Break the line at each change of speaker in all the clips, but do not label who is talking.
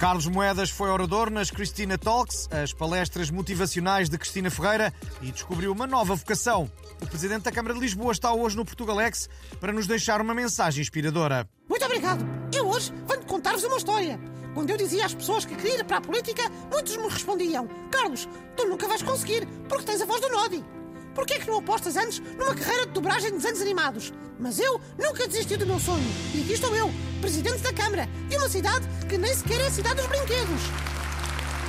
Carlos Moedas foi orador nas Cristina Talks, as palestras motivacionais de Cristina Ferreira, e descobriu uma nova vocação. O Presidente da Câmara de Lisboa está hoje no Portugalex para nos deixar uma mensagem inspiradora.
Muito obrigado. Eu hoje venho contar-vos uma história. Quando eu dizia às pessoas que queria ir para a política, muitos me respondiam: Carlos, tu nunca vais conseguir, porque tens a voz do Nodi. Porquê é que não apostas antes numa carreira de dobragem de desenhos animados? Mas eu nunca desisti do meu sonho. E aqui estou eu, presidente da Câmara, de uma cidade que nem sequer é a cidade dos brinquedos.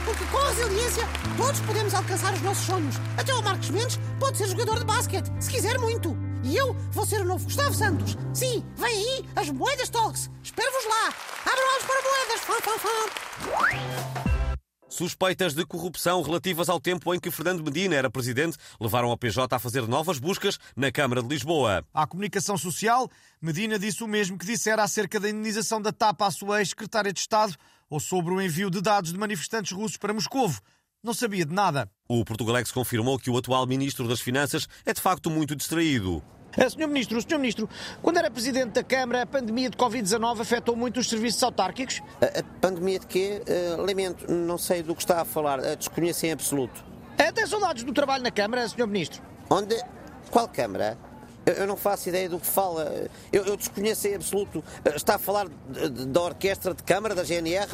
Porque com resiliência todos podemos alcançar os nossos sonhos. Até o Marcos Mendes pode ser jogador de basquete, se quiser muito. E eu vou ser o novo Gustavo Santos. Sim, vem aí as Moedas Talks. Espero-vos lá. Abram olhos para moedas. Fã, fã, fã.
Suspeitas de corrupção relativas ao tempo em que Fernando Medina era presidente levaram a PJ a fazer novas buscas na Câmara de Lisboa.
À comunicação social, Medina disse o mesmo que dissera acerca da indenização da TAP à sua ex-secretária de Estado ou sobre o envio de dados de manifestantes russos para Moscovo. Não sabia de nada.
O Portugalex confirmou que o atual Ministro das Finanças é de facto muito distraído.
Eh, Senhor Ministro, Senhor Ministro, quando era Presidente da Câmara, a pandemia de Covid-19 afetou muito os serviços autárquicos?
A, a pandemia de quê? Uh, lamento, não sei do que está a falar, uh, desconheço em absoluto.
É, tem saudades do trabalho na Câmara, Senhor Ministro?
Onde? Qual Câmara? Eu, eu não faço ideia do que fala. Eu, eu desconheço em absoluto. Está a falar de- de- da Orquestra de Câmara, da GNR?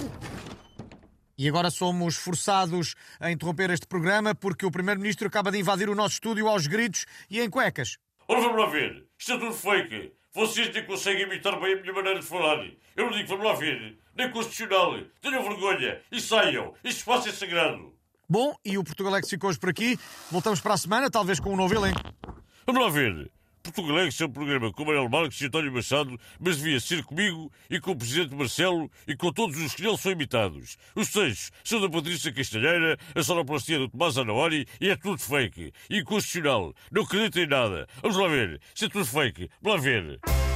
E agora somos forçados a interromper este programa porque o Primeiro-Ministro acaba de invadir o nosso estúdio aos gritos e em cuecas.
Ora, vamos lá ver. Isto é tudo fake. Vocês nem conseguem imitar bem a minha maneira de falar. Eu não digo, vamos lá ver. Nem constitucional. Tenham vergonha. E saiam. Este espaço é sagrado.
Bom, e o Portugalex ficou hoje por aqui. Voltamos para a semana, talvez com um novo elenco.
Vamos lá ver. Portugalex é um programa com Manuel Marques e António Machado, mas devia ser comigo e com o Presidente Marcelo e com todos os que nele são imitados. Os seis são da Patrícia Castanheira, a sonoplastia do Tomás Anaori e é tudo fake. Inconstitucional. Não acredito em nada. Vamos lá ver. Isto é tudo fake. Vamos lá ver.